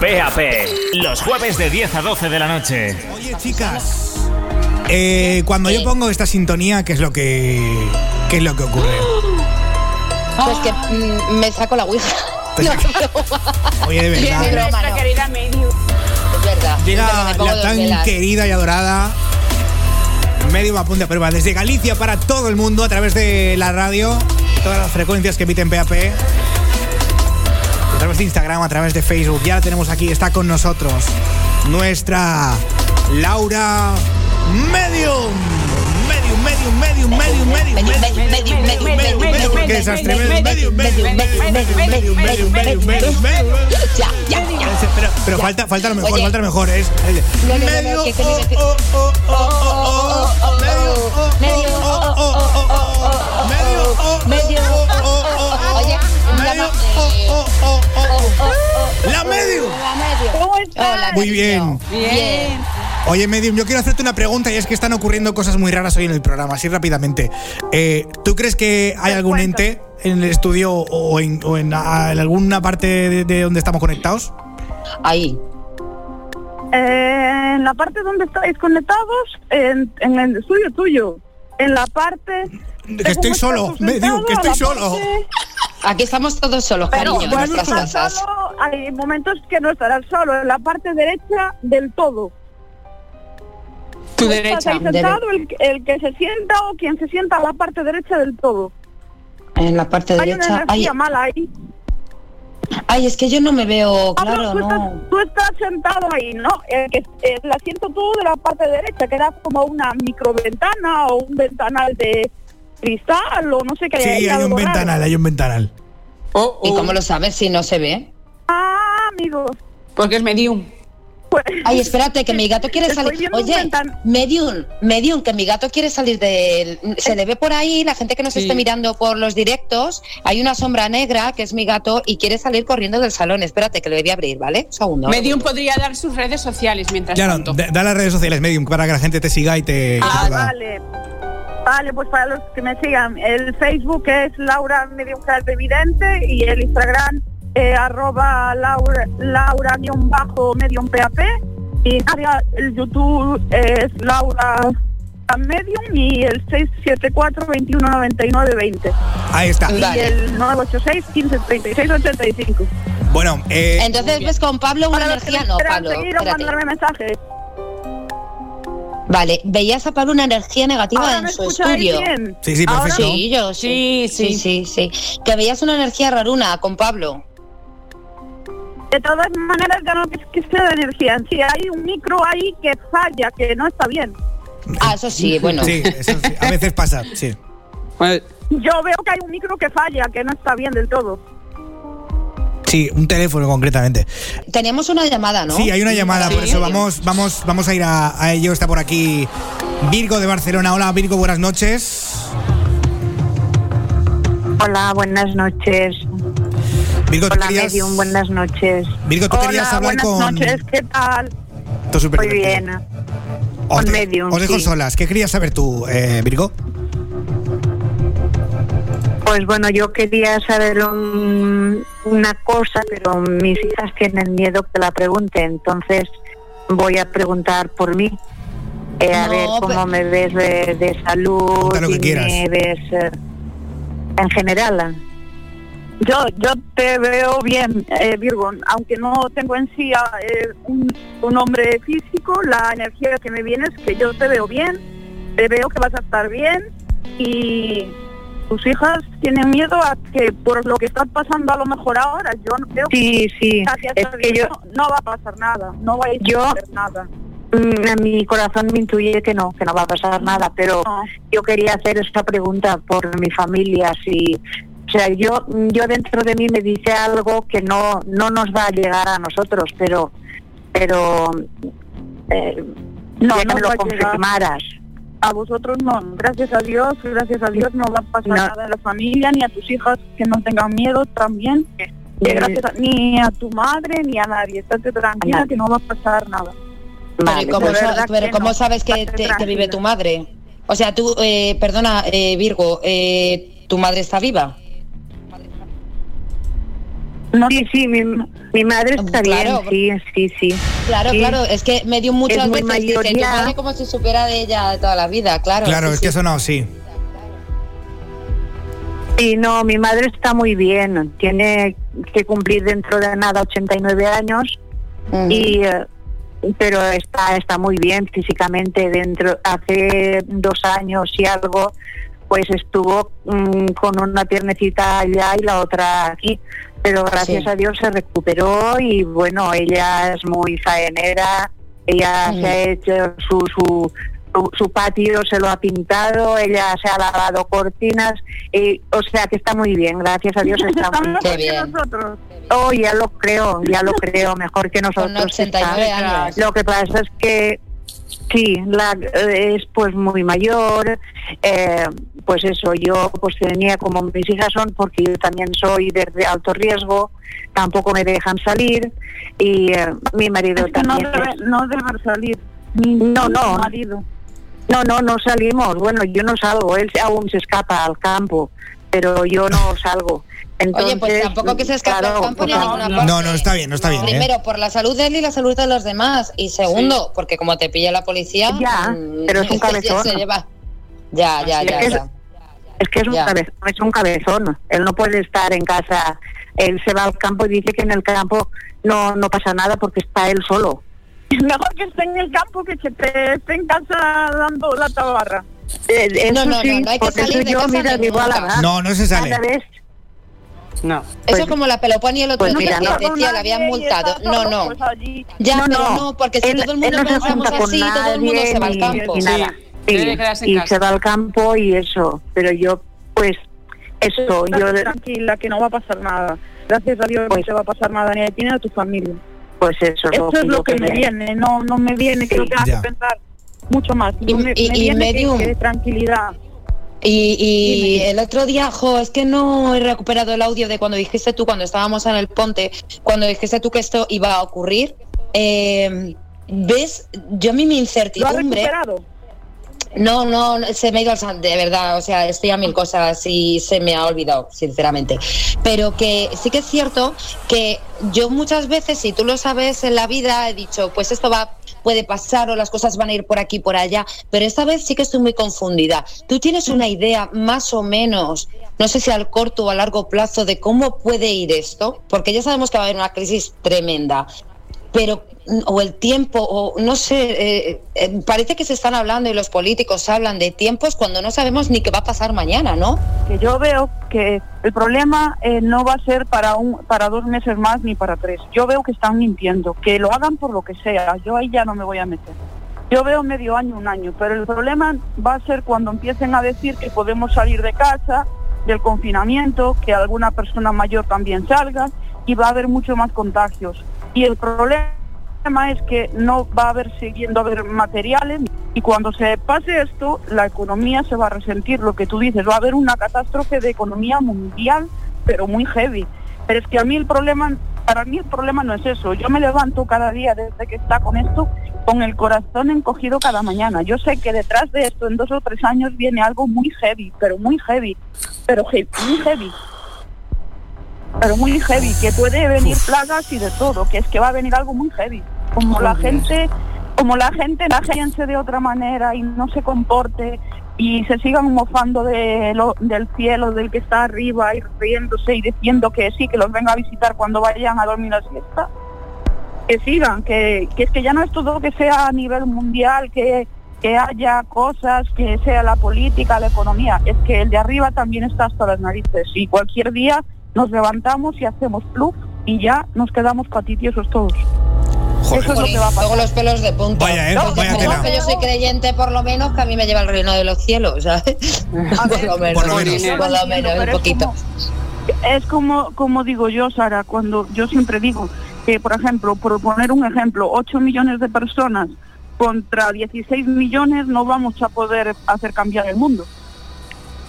PAP, los jueves de 10 a 12 de la noche. Oye, chicas, eh, cuando yo pongo esta sintonía, ¿qué es lo que, qué es lo que ocurre? Pues que mm, me saco la ouija. No, broma. Oye, de Es verdad. broma, no. querida Medium. Es verdad. Llega la tan velas. querida y adorada Medio apunte a prueba desde Galicia para todo el mundo a través de la radio, todas las frecuencias que emiten PAP, través de Instagram, a través de Facebook. Ya la tenemos aquí, está con nosotros nuestra Laura Medium. Medium, medium, medium, medium, medium, Medium, medium, medium, medium, medium, medium, Porque es medium, tremendo. Medium, medium, medium, medium, medium, medium, medium, medium, medium. Ya, ya, ya. Pero, pero falta, falta lo mejor, Oye. falta lo mejor. Es No, no, no, medio, no, que- que- oh, que- oh, oh, oh, oh, oh, medio, oh, Medio, oh, oh, oh, oh, oh, medio, oh, oh, Medio, oh, oh, oh, oh, Oye, medio, oh, oh, oh. La medio. Hola, medio. ¿Cómo estás? Hola, Muy bien. Bien. Oye, Medium, yo quiero hacerte una pregunta y es que están ocurriendo cosas muy raras hoy en el programa, así rápidamente. Eh, ¿Tú crees que hay algún ente en el estudio o en, o en, a- en alguna parte de, de donde estamos conectados? Ahí. Eh, en la parte donde estáis conectados, en, en el estudio tuyo. En la parte... Que estoy solo, tú Medium, que estoy solo. Aquí estamos todos solos, Pero cariño, en nuestras casas. solo, hay momentos que no estarás solo. En la parte derecha del todo. Tu derecha. Ahí sentado, el, el que se sienta o quien se sienta a la parte derecha del todo. En la parte Hay una derecha. Energía mala ahí. ay, es que yo no me veo Ah, claro, tú, no. estás, tú estás sentado ahí, ¿no? El, que, el asiento tú de la parte derecha, que era como una microventana o un ventanal de cristal o no sé qué. Sí, hay algo un raro. ventanal, hay un ventanal. Oh, ¿Y oh, cómo lo sabes si no se ve? Ah, amigos. Porque es medium. Pues, Ay, espérate, que mi gato quiere salir. Oye, Medium, Medium, que mi gato quiere salir del. Se le ve por ahí, la gente que nos Sí. esté mirando por los directos, hay una sombra negra que es mi gato y quiere salir corriendo del salón. Espérate, que lo voy a abrir, ¿vale? Un segundo. Medium podría dar sus redes sociales mientras Claro, tanto. da da las redes sociales, Medium, para que la gente te siga y te... ah, vale. Vale, pues para los que me sigan, el Facebook es Laura Medium Vidente y el Instagram eh, arroba Laura, Laura guion bajo Medium PAP y el YouTube es Laura Medium y el 674 2199 20 Ahí está. y Vale. el 986 15 36 85. Bueno, eh, Entonces ves con Pablo una Para los que energía. me No, quieran Pablo. seguir o espérate. mandarme mensajes. Vale, veías a Pablo una energía negativa Ahora en me su estudio. bien. sí, sí, Ahora perfecto. Sí, yo sí. Sí, Sí, sí, sí. Que veías una energía raruna con Pablo. De todas maneras, ya no es que sea de energía. Sí, hay un micro ahí que falla, que no está bien. Ah, eso sí, bueno. Sí, eso sí, a veces pasa, sí. Yo veo que hay un micro que falla, que no está bien del todo. Sí, un teléfono concretamente. Teníamos una llamada, ¿no? Sí, hay una llamada, Sí. por eso vamos, vamos, vamos a ir a, a ello. Está por aquí Virgo de Barcelona. Hola, Virgo, buenas noches. Hola, buenas noches. Virgo, tú Hola, querías, Medium, buenas noches. Virgo, tú querías hablar buenas con. noches, ¿qué tal? Es súper Muy divertido. bien. Os, con de- Medium, os dejo sí. solas. ¿Qué querías saber tú, eh, Virgo? Pues bueno, yo quería saber un- una cosa, pero mis hijas tienen miedo que la pregunte, entonces voy a preguntar por mí. Eh, a No, ver cómo pero- me ves de, de salud lo que quieras. me ves eh, en general. Yo, yo te veo bien, eh, Virgo, aunque no tengo en sí ah, eh, un, un hombre físico, la energía que me viene es que yo te veo bien, te veo que vas a estar bien y tus hijas tienen miedo a que por lo que estás pasando a lo mejor ahora, yo no creo que Sí, gracias Es que yo, no, no va a pasar nada, no va a Yo- hacer nada. mm, a mi corazón me intuye que no, que no va a pasar nada, pero No. yo quería hacer esta pregunta por mi familia, si, o sea, yo, yo dentro de mí me dice algo que no, no nos va a llegar a nosotros, pero, pero, eh, No, que lo llegar. A vosotros no, gracias a Dios, gracias a Dios no va a pasar No. nada a la familia, ni a tus hijas que no tengan miedo también, que Eh, gracias a- ni a tu madre ni a nadie, estate tranquila nadie. que no va a pasar nada. Pero, Vale, ¿cómo, pero que no. sabes que, te- que vive tu madre? O sea, tú, eh, perdona, eh, Virgo, eh, ¿tu madre está viva? No Sí, sí, mi, mi madre está Claro. bien, sí, sí, sí. Claro, Sí. claro, es que me dio muchas Es veces dice, mayor tu ya. madre como si supiera de ella toda la vida, claro. Claro, sí, es que eso no, sí. Sí, no, mi madre está muy bien. Tiene que cumplir dentro de nada 89 años Ujú. y eh, pero está está muy bien físicamente dentro hace dos años y algo pues estuvo mm, con una piernecita allá y la otra aquí pero gracias Sí. a Dios se recuperó y bueno ella es muy faenera ella se ha hecho su, su su, su patio se lo ha pintado, ella se ha lavado cortinas, y, o sea que está muy bien, gracias a Dios está muy bien. bien. nosotros. Oh, ya lo creo, ya lo creo, mejor que Con nosotros. 89 está. años. Lo que pasa es que sí, la, eh, es pues muy mayor, eh, pues eso, yo pues tenía como mis hijas son, porque yo también soy de, de alto riesgo, tampoco me dejan salir y eh, mi marido Es que no también. no debe salir. Ni No, marido. No, no, no salimos. Bueno, yo no salgo, él aún se escapa al campo, pero yo no salgo. Entonces, Oye, pues tampoco que se escape claro, al campo ni a pues, ninguna no, parte. No, no, está bien, no está bien. ¿eh? Primero, por la salud de él y la salud de los demás. Y segundo, porque como te pilla la policía. Ya, mm, pero es un ya cabezón. se lleva. Ya, ya, ya. es. ya. Es que es un, Ya. cabezón, es un cabezón. Él no puede estar en casa. Él se va al campo y dice que en el campo no, no pasa nada porque está él solo. Mejor que esté en el campo que que te esté en casa dando la tabarra. Eh, eso No, no, no, sí, no hay que salir de casa mira, nunca. No, no se sale. cada vez No. Eso Pues- es como la Peloponi el otro pues día mira, que no. decía, le habían multado. No, no. Pues allí. Ya, No, pero no. no, porque si Él- todo el mundo no se pensamos así, todo el mundo nadie se va al campo. ni Sí. nada. Sí, en y casa. se va al campo y eso. Pero yo, pues, eso, yo, Estate tranquila, que no va a pasar nada. Gracias a Dios Pues- no te va a pasar nada ni a ti ni a tu familia. pues eso es Eso es lo que me me- viene, no no me viene que Sí, ya. que pensar mucho más. Y- No me, y- me y viene que- que tranquilidad. Y, y el otro día, jo, es que no he recuperado el audio de cuando dijiste tú, cuando estábamos en el ponte, cuando dijiste tú que esto iba a ocurrir. Eh, ¿Ves? Yo a mí mi ¿Lo has incertidumbre. recuperado? No, no, se me ha ido al san- de verdad, o sea, estoy a mil cosas y se me ha olvidado, sinceramente. Pero que sí que es cierto que yo muchas veces, si tú lo sabes en la vida, he dicho, pues esto va, puede pasar o las cosas van a ir por aquí, por allá, pero esta vez sí que estoy muy confundida. ¿Tú tienes una idea más o menos, no sé si al corto o a largo plazo, de cómo puede ir esto? Porque ya sabemos que va a haber una crisis tremenda pero o el tiempo o no sé eh, eh, parece que se están hablando y los políticos hablan de tiempos cuando no sabemos ni qué va a pasar mañana no Que yo veo que el problema eh, no va a ser para un para dos meses más ni para tres. Yo veo que están mintiendo, que lo hagan por lo que sea. Yo ahí ya no me voy a meter. Yo veo medio año, un año, pero el problema va a ser cuando empiecen a decir que podemos salir de casa, del confinamiento, que alguna persona mayor también salga y va a haber mucho más contagios. Y el problema es que no va a haber siguiendo a haber materiales y cuando se pase esto, la economía se va a resentir, lo que tú dices, va a haber una catástrofe de economía mundial, pero muy heavy. Pero es que a mí el problema, para mí el problema no es eso. Yo me levanto cada día desde que está con esto con el corazón encogido cada mañana. Yo sé que detrás de esto en dos o tres años viene algo muy heavy, pero muy heavy, pero muy heavy. Pero muy heavy, que puede venir plagas y de todo, que es que va a venir algo muy heavy. Como la gente, como la gente la piense de otra manera y no se comporte y se sigan mofando de lo- del cielo, del que está arriba y riéndose y diciendo que sí, que los venga a visitar cuando vayan a dormir la siesta, que sigan, que, que es que ya no es todo que sea a nivel mundial, que, que haya cosas, que sea la política, la economía, es que el de arriba también está hasta las narices y cualquier día nos levantamos y hacemos plug y ya nos quedamos patitiosos todos. Joder. Eso es lo que va a pasar. Luego los pelos de punta Vaya, eh, Porque vaya como tela. que yo soy creyente por lo menos que a mí me lleva el reino de los cielos ¿sabes? A por ver, lo menos Por lo menos. por lo menos un poquito como- Es como, como digo yo, Sara, cuando yo siempre digo que, por ejemplo, por poner un ejemplo, 8 millones de personas contra 16 millones no vamos a poder hacer cambiar el mundo.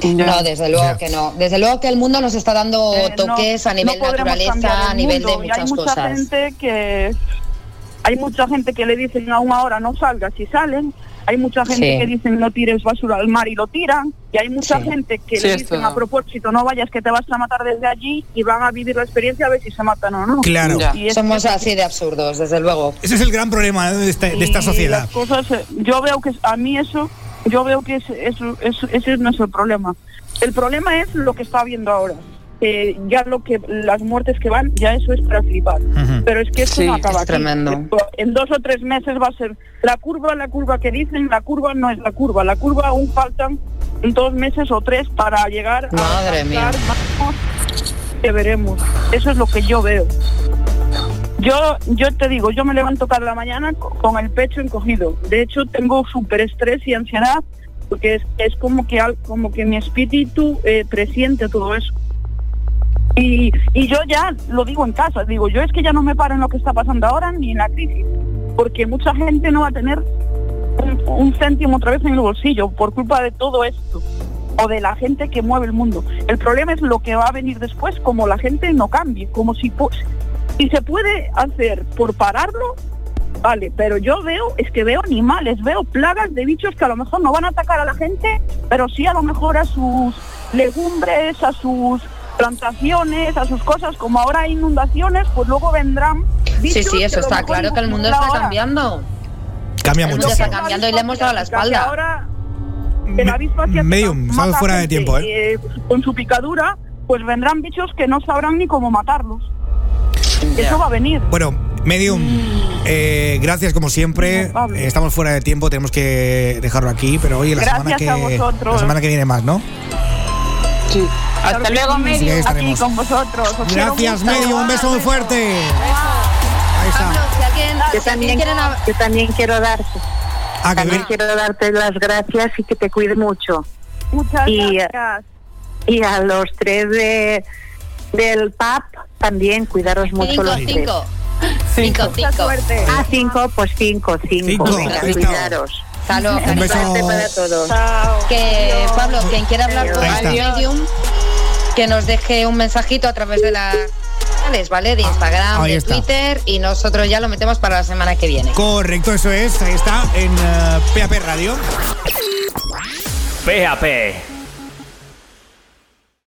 No desde luego que no desde luego que el mundo nos está dando Eh, no- toques a nivel no naturaleza a el nivel de y hay muchas mucha cosas gente que hay mucha gente que le dicen aún ahora no salgas y salen Hay mucha gente Sí. que dicen no tires basura al mar y lo tiran. Y hay mucha Sí. gente que Sí, le dicen a propósito no vayas que te vas a matar desde allí y van a vivir la experiencia a ver si se matan o no. Claro. Y Somos así de absurdos, desde luego. Ese es el gran problema de esta, de esta sociedad. las cosas, eh, yo veo que a mí eso, yo veo que es- eso, eso- ese no es el problema. El problema es lo que está habiendo ahora. Eh, ya lo que las muertes que van, ya eso es para flipar. Pero es que esto Sí, no acaba es aquí. tremendo. En dos o tres meses va a ser la curva, la curva que dicen, la curva no es la curva. La curva aún faltan dos meses o tres para llegar Madre a mía. que veremos. Eso es lo que yo veo. Yo, yo te digo, yo me levanto cada mañana co- con el pecho encogido. De hecho, tengo súper estrés y ansiedad porque es, como que como que mi espíritu eh, presiente todo eso. Y, y yo ya lo digo en casa, digo, yo es que ya no me paro en lo que está pasando ahora ni en la crisis, porque mucha gente no va a tener un, un céntimo otra vez en el bolsillo por culpa de todo esto o de la gente que mueve el mundo. El problema es lo que va a venir después, como la gente no cambie, como si, si se puede hacer por pararlo, vale, pero yo veo, es que veo animales, veo plagas de bichos que a lo mejor no van a atacar a la gente, pero sí a lo mejor a sus legumbres, a sus plantaciones, a sus cosas, como ahora hay inundaciones, pues luego vendrán Sí, bichos sí, a eso está claro que el mundo está ahora. cambiando. Cambia el mundo muchísimo. está cambiando y le hemos dado la espalda. Ahora, el avispa asiática Medium, fuera de tiempo, ¿eh? eh, con su picadura, pues vendrán bichos que no sabrán ni cómo matarlos. Eso va a venir. Bueno, Medium, eh, gracias como siempre. Eh, estamos fuera de tiempo, tenemos que dejarlo aquí, pero oye, la semana que Gracias a vosotros. la semana que viene más, ¿no? Sí. Hasta luego, medio. Aquí con vosotros. Os Gracias. Medium, un beso muy fuerte. Ahí Pablo, está. si alguien, Yo si también, yo también quiero darte, Ah, también quiero darte las gracias y que te cuide mucho. Muchas Y, gracias. Y a los tres de del PAP también cuidaros mucho Cinco, los tres. cinco. Cinco, Mucha cinco. suerte. Ah, cinco, pues cinco, cinco. Cinco, Venga, cuidaros. Luego, Un beso. Para todos. Chao. Que Adiós. Pablo, quien quiera hablar con está. Medium, que nos deje un mensajito a través de las sociales, ¿vale? De Instagram, de está. Twitter y nosotros ya lo metemos para la semana que viene. Correcto, eso es. Ahí está en eh, PAP Radio. PAP